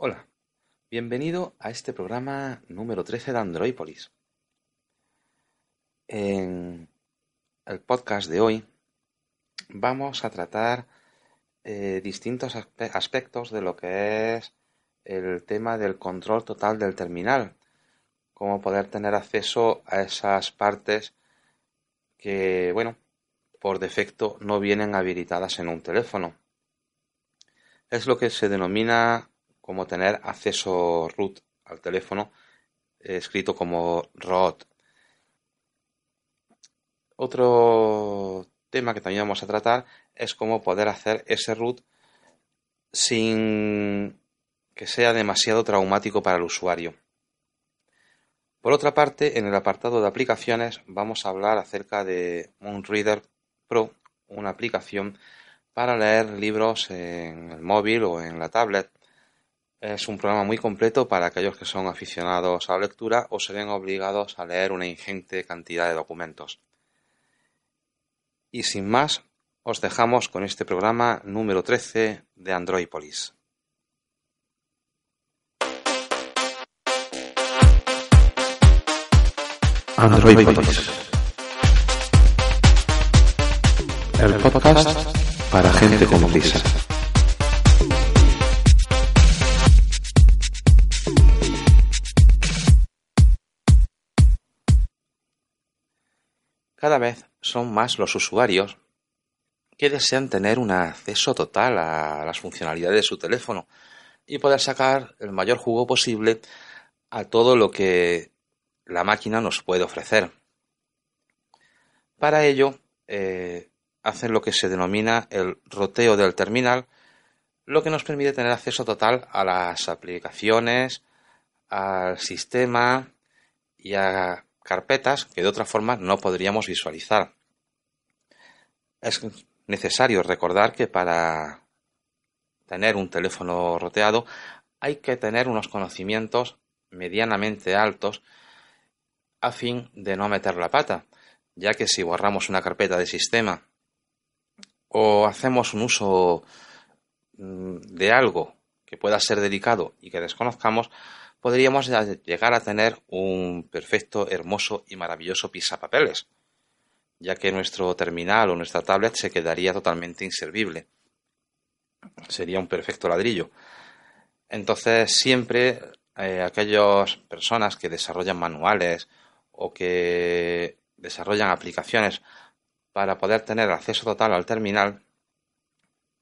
Hola, bienvenido a este programa número 13 de Androipolis. En el podcast de hoy vamos a tratar eh, distintos aspectos de lo que es el tema del control total del terminal, cómo poder tener acceso a esas partes que, bueno, por defecto no vienen habilitadas en un teléfono. Es lo que se denomina como tener acceso root al teléfono, escrito como root. Otro tema que también vamos a tratar es cómo poder hacer ese root sin que sea demasiado traumático para el usuario. Por otra parte, en el apartado de aplicaciones vamos a hablar acerca de Moonreader Pro, una aplicación para leer libros en el móvil o en la tablet. Es un programa muy completo para aquellos que son aficionados a la lectura o se ven obligados a leer una ingente cantidad de documentos. Y sin más, os dejamos con este programa número 13 de Androipolis. Androipolis. El podcast para gente como Lisa. Cada vez son más los usuarios que desean tener un acceso total a las funcionalidades de su teléfono y poder sacar el mayor jugo posible a todo lo que la máquina nos puede ofrecer. Para ello, eh, hacen lo que se denomina el roteo del terminal, lo que nos permite tener acceso total a las aplicaciones, al sistema y a carpetas que de otra forma no podríamos visualizar. Es necesario recordar que para tener un teléfono roteado hay que tener unos conocimientos medianamente altos a fin de no meter la pata, ya que si borramos una carpeta de sistema o hacemos un uso mm, de algo que pueda ser delicado y que desconozcamos, podríamos llegar a tener un perfecto, hermoso y maravilloso pisapapeles, ya que nuestro terminal o nuestra tablet se quedaría totalmente inservible. Sería un perfecto ladrillo. Entonces, siempre eh, aquellas personas que desarrollan manuales o que desarrollan aplicaciones para poder tener acceso total al terminal,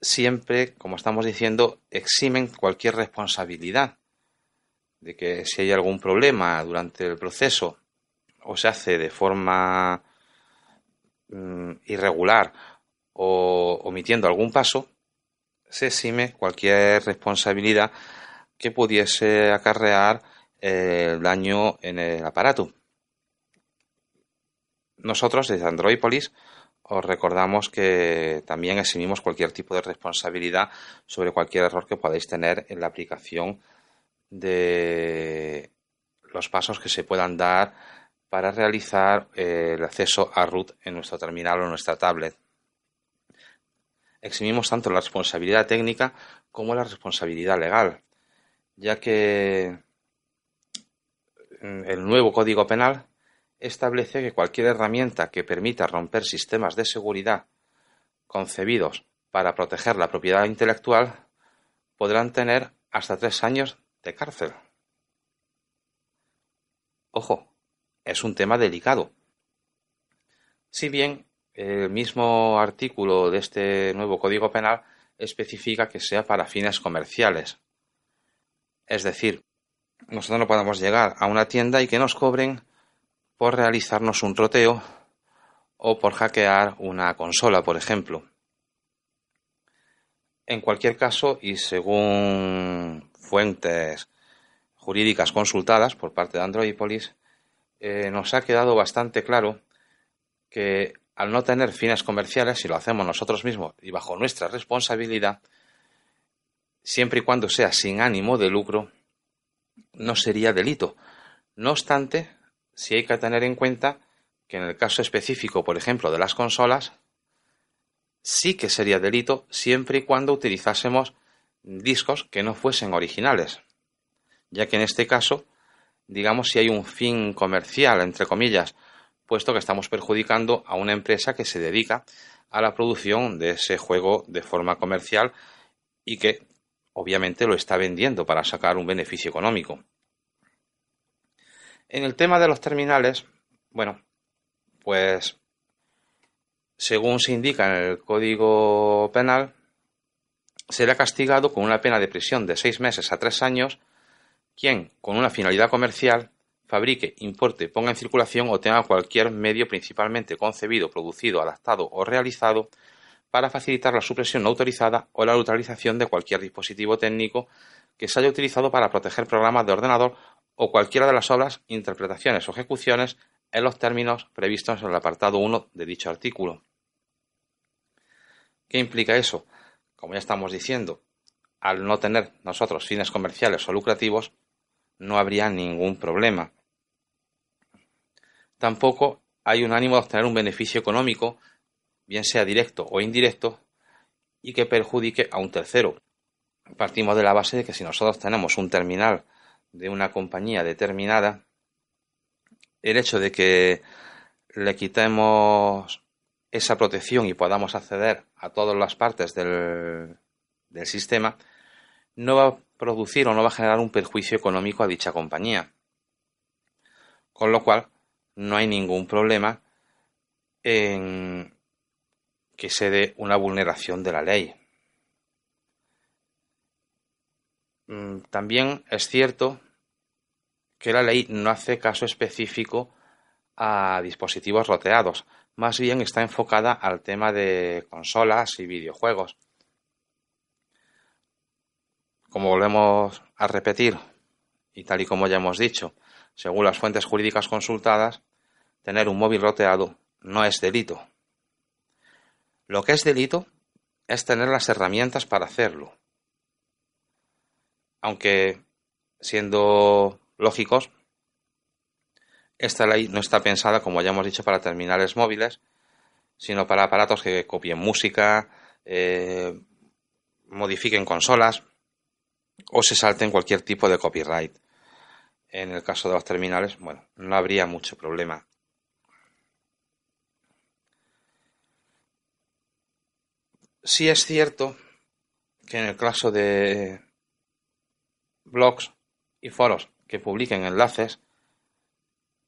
siempre, como estamos diciendo, eximen cualquier responsabilidad de que si hay algún problema durante el proceso o se hace de forma mm, irregular o omitiendo algún paso, se exime cualquier responsabilidad que pudiese acarrear el daño en el aparato. Nosotros desde Androidpolis os recordamos que también eximimos cualquier tipo de responsabilidad sobre cualquier error que podáis tener en la aplicación de los pasos que se puedan dar para realizar eh, el acceso a root en nuestro terminal o nuestra tablet. Eximimos tanto la responsabilidad técnica como la responsabilidad legal, ya que el nuevo Código Penal establece que cualquier herramienta que permita romper sistemas de seguridad concebidos para proteger la propiedad intelectual podrán tener hasta tres años de cárcel. Ojo, es un tema delicado. Si bien el mismo artículo de este nuevo Código Penal especifica que sea para fines comerciales. Es decir, nosotros no podemos llegar a una tienda y que nos cobren por realizarnos un troteo o por hackear una consola, por ejemplo. En cualquier caso, y según fuentes jurídicas consultadas por parte de Androipolis, eh, nos ha quedado bastante claro que al no tener fines comerciales, si lo hacemos nosotros mismos y bajo nuestra responsabilidad, siempre y cuando sea sin ánimo de lucro, no sería delito. No obstante, si hay que tener en cuenta que en el caso específico, por ejemplo, de las consolas, sí que sería delito siempre y cuando utilizásemos discos que no fuesen originales. ya que en este caso, digamos si hay un fin comercial, entre comillas, puesto que estamos perjudicando a una empresa que se dedica a la producción de ese juego de forma comercial y que obviamente lo está vendiendo para sacar un beneficio económico. En el tema de los terminales, bueno, pues según se indica en el Código Penal, será castigado con una pena de prisión de seis meses a tres años quien, con una finalidad comercial, fabrique, importe, ponga en circulación o tenga cualquier medio principalmente concebido, producido, adaptado o realizado para facilitar la supresión no autorizada o la neutralización de cualquier dispositivo técnico que se haya utilizado para proteger programas de ordenador o cualquiera de las obras, interpretaciones o ejecuciones en los términos previstos en el apartado 1 de dicho artículo. ¿Qué implica eso? Como ya estamos diciendo, al no tener nosotros fines comerciales o lucrativos, no habría ningún problema. Tampoco hay un ánimo de obtener un beneficio económico, bien sea directo o indirecto, y que perjudique a un tercero. Partimos de la base de que si nosotros tenemos un terminal de una compañía determinada, el hecho de que le quitemos esa protección y podamos acceder a todas las partes del, sistema, no va a producir o no va a generar un perjuicio económico a dicha compañía. Con lo cual, no hay ningún problema en que se dé una vulneración de la ley. Mm, también es cierto que la ley no hace caso específico a dispositivos roteados, más bien está enfocada al tema de consolas y videojuegos. Como volvemos a repetir, y tal y como ya hemos dicho, según las fuentes jurídicas consultadas, tener un móvil roteado no es delito. Lo que es delito es tener las herramientas para hacerlo. Aunque, siendo lógicos, esta ley no está pensada, como ya hemos dicho, para terminales móviles, sino para aparatos que copien música, eh, modifiquen consolas o se salten cualquier tipo de copyright. En el caso de los terminales, bueno, no habría mucho problema. Sí es cierto que en el caso de blogs y foros que publiquen enlaces,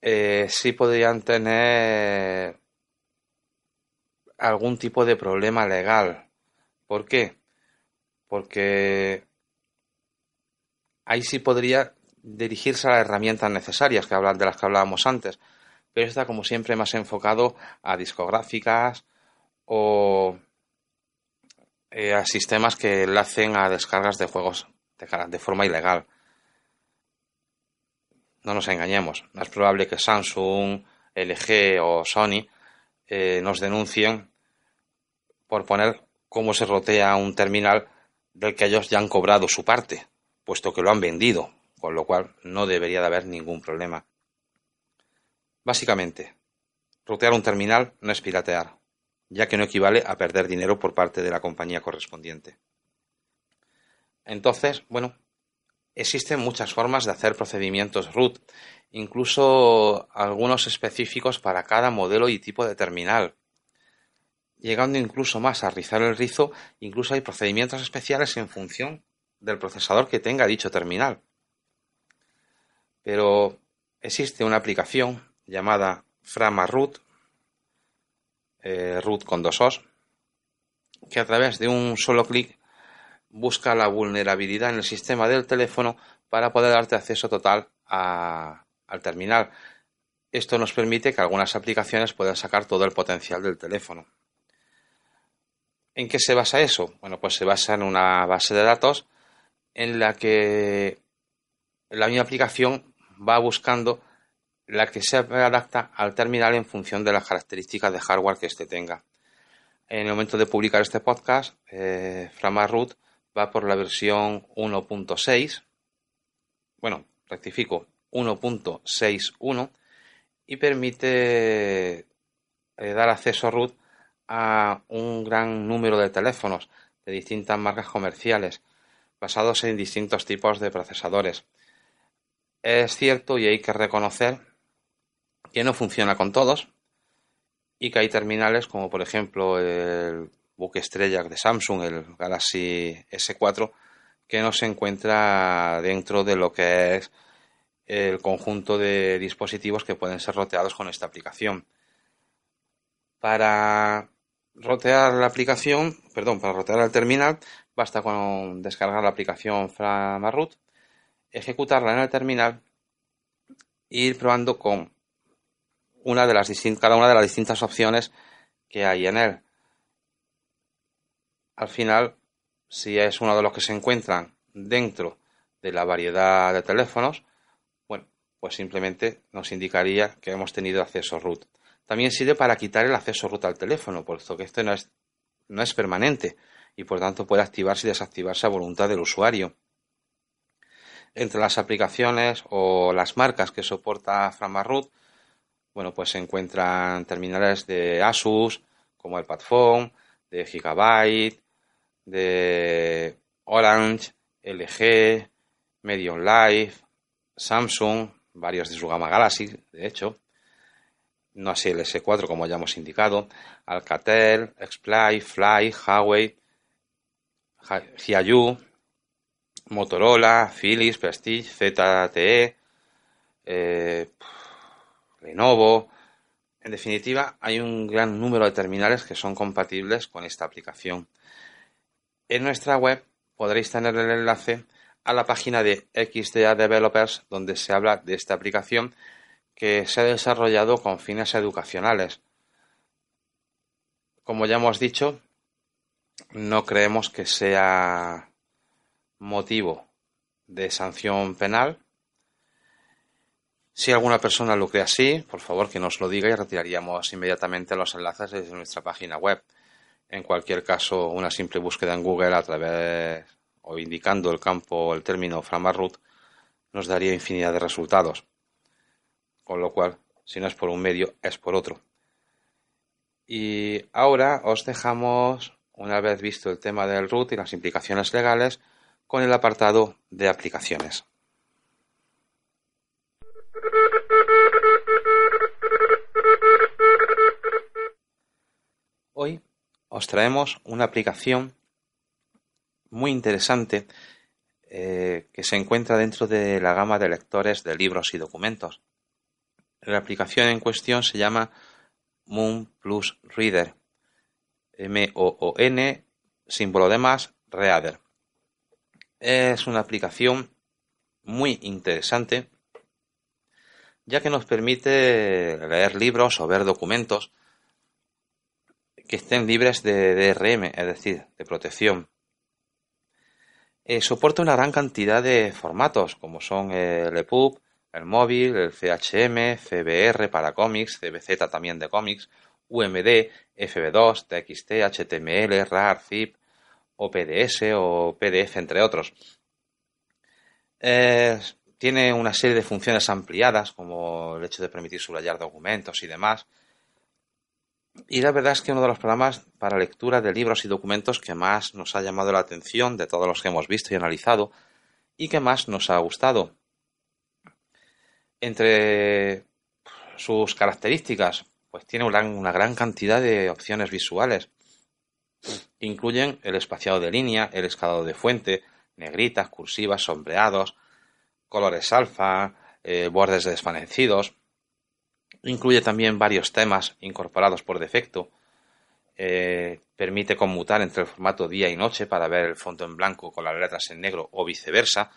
eh, sí podrían tener algún tipo de problema legal. ¿Por qué? Porque ahí sí podría dirigirse a las herramientas necesarias que hablan de las que hablábamos antes, pero está como siempre más enfocado a discográficas o eh, a sistemas que enlacen a descargas de juegos de forma ilegal no nos engañemos. No es probable que Samsung, LG o Sony eh, nos denuncien por poner cómo se rotea un terminal del que ellos ya han cobrado su parte, puesto que lo han vendido, con lo cual no debería de haber ningún problema. Básicamente, rotear un terminal no es piratear, ya que no equivale a perder dinero por parte de la compañía correspondiente. Entonces, bueno, Existen muchas formas de hacer procedimientos root, incluso algunos específicos para cada modelo y tipo de terminal. Llegando incluso más a rizar el rizo, incluso hay procedimientos especiales en función del procesador que tenga dicho terminal. Pero existe una aplicación llamada Frama Root, eh, root con dos os, que a través de un solo clic busca la vulnerabilidad en el sistema del teléfono para poder darte acceso total al terminal. Esto nos permite que algunas aplicaciones puedan sacar todo el potencial del teléfono. ¿En qué se basa eso? Bueno, pues se basa en una base de datos en la que la misma aplicación va buscando la que se adapta al terminal en función de las características de hardware que éste tenga. En el momento de publicar este podcast, eh, Root va por la versión 1.6, bueno, rectifico, 1.61 y permite eh, dar acceso root a un gran número de teléfonos de distintas marcas comerciales basados en distintos tipos de procesadores. Es cierto y hay que reconocer que no funciona con todos y que hay terminales como por ejemplo el buque estrella de Samsung, el Galaxy S4, que no se encuentra dentro de lo que es el conjunto de dispositivos que pueden ser roteados con esta aplicación. Para rotear la aplicación, perdón, para rotear el terminal, basta con descargar la aplicación Framarroot, ejecutarla en el terminal e ir probando con una de las cada una de las distintas opciones que hay en él. Al final, si es uno de los que se encuentran dentro de la variedad de teléfonos, bueno, pues simplemente nos indicaría que hemos tenido acceso root. También sirve para quitar el acceso root al teléfono, puesto que este no es, no es permanente y por tanto puede activarse y desactivarse a voluntad del usuario. Entre las aplicaciones o las marcas que soporta Framarroot, bueno, pues se encuentran terminales de Asus, como el Padphone, de Gigabyte, de Orange, LG, Medium Life, Samsung, varios de su gama Galaxy, de hecho, no así el S4 como ya hemos indicado, Alcatel, Xplay, Fly, Huawei, Hiayu, Motorola, Philips, Prestige, ZTE, eh, Lenovo. En definitiva, hay un gran número de terminales que son compatibles con esta aplicación. En nuestra web podréis tener el enlace a la página de XDA Developers donde se habla de esta aplicación que se ha desarrollado con fines educacionales. Como ya hemos dicho, no creemos que sea motivo de sanción penal. Si alguna persona lo cree así, por favor que nos lo diga y retiraríamos inmediatamente los enlaces desde nuestra página web. En cualquier caso, una simple búsqueda en Google a través o indicando el campo el término Framarroot nos daría infinidad de resultados con lo cual, si no es por un medio, es por otro. Y ahora os dejamos, una vez visto el tema del root y las implicaciones legales, con el apartado de aplicaciones. Hoy os traemos una aplicación muy interesante eh, que se encuentra dentro de la gama de lectores de libros y documentos. La aplicación en cuestión se llama Moon Plus Reader. M-O-O-N, símbolo de más, Reader. Es una aplicación muy interesante ya que nos permite leer libros o ver documentos que estén libres de DRM, es decir, de protección. Eh, soporta una gran cantidad de formatos, como son el EPUB, el móvil, el CHM, CBR para cómics, CBZ también de cómics, UMD, FB2, TXT, HTML, RAR, ZIP, OPDS o PDF, entre otros. tiene una serie de funciones ampliadas, como el hecho de permitir subrayar documentos y demás. Y la verdad es que uno de los programas para lectura de libros y documentos que más nos ha llamado la atención de todos los que hemos visto y analizado y que más nos ha gustado. Entre sus características, pues tiene una gran cantidad de opciones visuales. Incluyen el espaciado de línea, el escalado de fuente, negritas, cursivas, sombreados, colores alfa, eh, bordes desvanecidos. Incluye también varios temas incorporados por defecto. Eh, permite conmutar entre el formato día y noche para ver el fondo en blanco con las letras en negro o viceversa.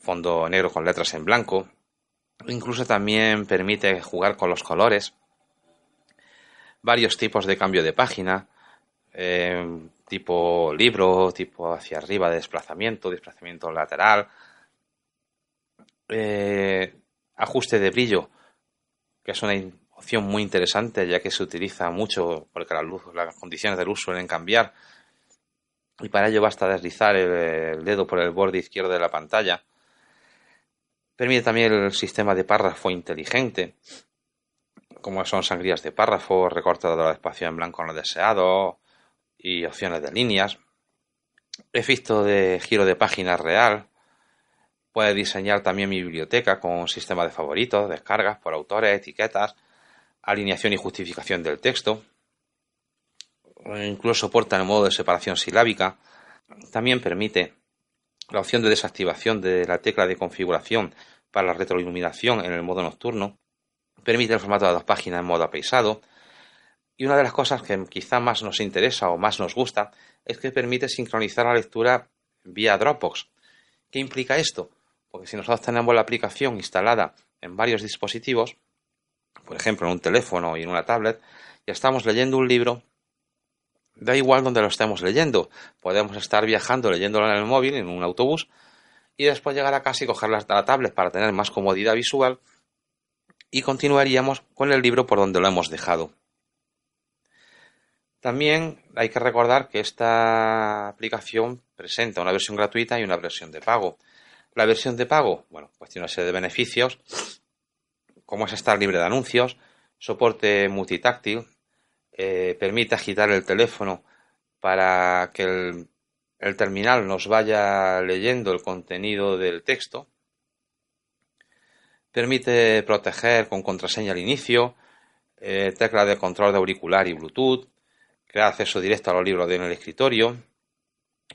Fondo negro con letras en blanco. Incluso también permite jugar con los colores, varios tipos de cambio de página, eh, tipo libro, tipo hacia arriba de desplazamiento, desplazamiento lateral, eh, ajuste de brillo, que es una opción muy interesante ya que se utiliza mucho porque la luz, las condiciones de luz suelen cambiar y para ello basta deslizar el dedo por el borde izquierdo de la pantalla Permite también el sistema de párrafo inteligente, como son sangrías de párrafo, recortado de espacio en blanco no deseado y opciones de líneas. Efecto de giro de página real. Puede diseñar también mi biblioteca con sistema de favoritos, descargas por autores, etiquetas, alineación y justificación del texto. Incluso soporta el modo de separación silábica. También permite la opción de desactivación de la tecla de configuración para la retroiluminación en el modo nocturno. Permite el formato de dos páginas en modo apaisado. Y una de las cosas que quizá más nos interesa o más nos gusta es que permite sincronizar la lectura vía Dropbox. ¿Qué implica esto? Porque si nosotros tenemos la aplicación instalada en varios dispositivos, por ejemplo en un teléfono y en una tablet, y estamos leyendo un libro, da igual donde lo estemos leyendo. Podemos estar viajando leyéndolo en el móvil, en un autobús, y después llegar a casa y coger la, la tablet para tener más comodidad visual y continuaríamos con el libro por donde lo hemos dejado. También hay que recordar que esta aplicación presenta una versión gratuita y una versión de pago. La versión de pago, bueno, pues tiene una serie de beneficios, como es estar libre de anuncios, soporte multitáctil, eh, permite agitar el teléfono para que el, terminal nos vaya leyendo el contenido del texto, permite proteger con contraseña al inicio, eh, tecla de control de auricular y Bluetooth, crear acceso directo a los libros en el escritorio,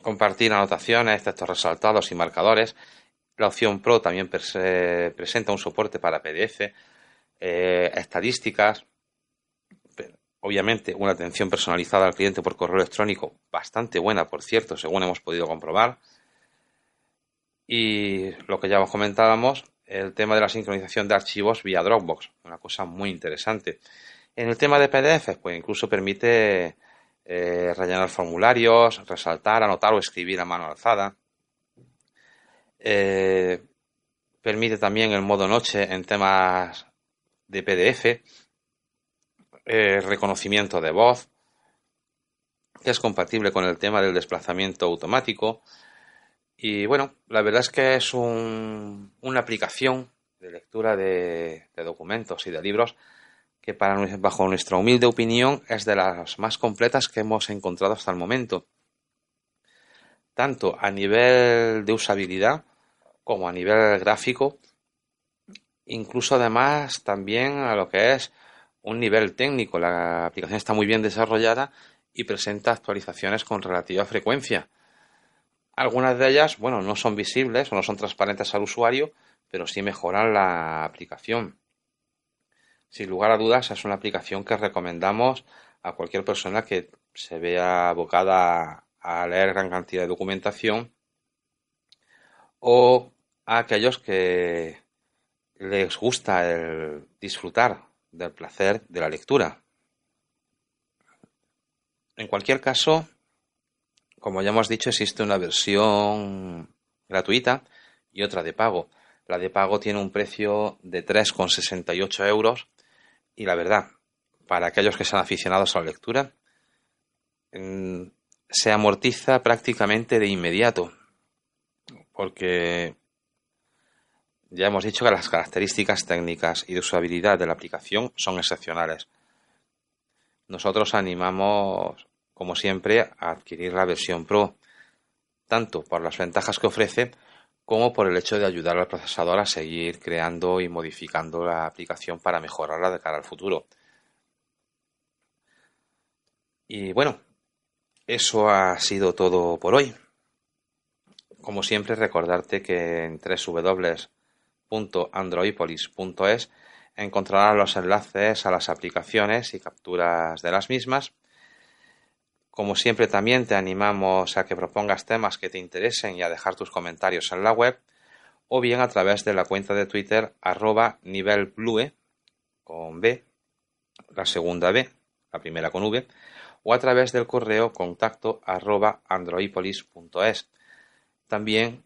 compartir anotaciones, textos resaltados y marcadores. La opción Pro también presenta un soporte para PDF, eh, estadísticas, obviamente una atención personalizada al cliente por correo electrónico bastante buena, por cierto, según hemos podido comprobar. Y lo que ya comentábamos, el tema de la sincronización de archivos vía Dropbox, una cosa muy interesante. En el tema de PDF, pues incluso permite eh, rellenar formularios, resaltar, anotar o escribir a mano alzada. Eh, permite también el modo noche en temas de PDF, eh, reconocimiento de voz, que es compatible con el tema del desplazamiento automático. Y bueno, la verdad es que es un, una aplicación de lectura de documentos y de libros que para, bajo nuestra humilde opinión es de las más completas que hemos encontrado hasta el momento, tanto a nivel de usabilidad como a nivel gráfico, incluso además también a lo que es un nivel técnico. La aplicación está muy bien desarrollada y presenta actualizaciones con relativa frecuencia. Algunas de ellas, bueno, no son visibles o no son transparentes al usuario, pero sí mejoran la aplicación. Sin lugar a dudas, es una aplicación que recomendamos a cualquier persona que se vea abocada a leer gran cantidad de documentación o a aquellos que les gusta el disfrutar del placer de la lectura. En cualquier caso, como ya hemos dicho, existe una versión gratuita y otra de pago. La de pago tiene un precio de 3,68 euros y la verdad, para aquellos que sean aficionados a la lectura, mm, se amortiza prácticamente de inmediato, porque ya hemos dicho que las características técnicas y de usabilidad de la aplicación son excepcionales. Nosotros animamos, como siempre, a adquirir la versión Pro, tanto por las ventajas que ofrece como por el hecho de ayudar al procesador a seguir creando y modificando la aplicación para mejorarla de cara al futuro. Y bueno, eso ha sido todo por hoy. Como siempre, recordarte que en www.androipolis.es encontrarás los enlaces a las aplicaciones y capturas de las mismas como siempre también te animamos a que propongas temas que te interesen y a dejar tus comentarios en la web o bien a través de la cuenta de Twitter arroba nivelblue con B, la segunda B, la primera con V, o a través del correo contacto arroba. También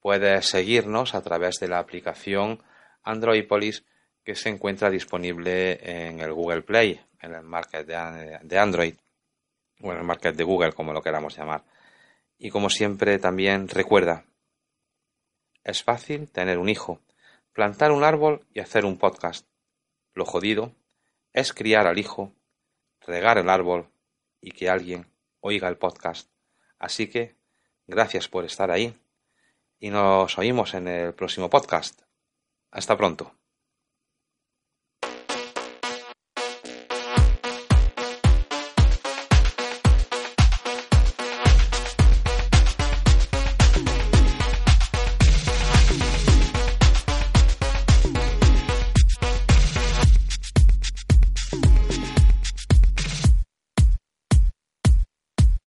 puedes seguirnos a través de la aplicación Androipolis que se encuentra disponible en el Google Play, en el market de Android bueno, el market de Google, como lo queramos llamar. Y como siempre, también recuerda, es fácil tener un hijo, plantar un árbol y hacer un podcast. Lo jodido es criar al hijo, regar el árbol y que alguien oiga el podcast. Así que, gracias por estar ahí y nos oímos en el próximo podcast. Hasta pronto.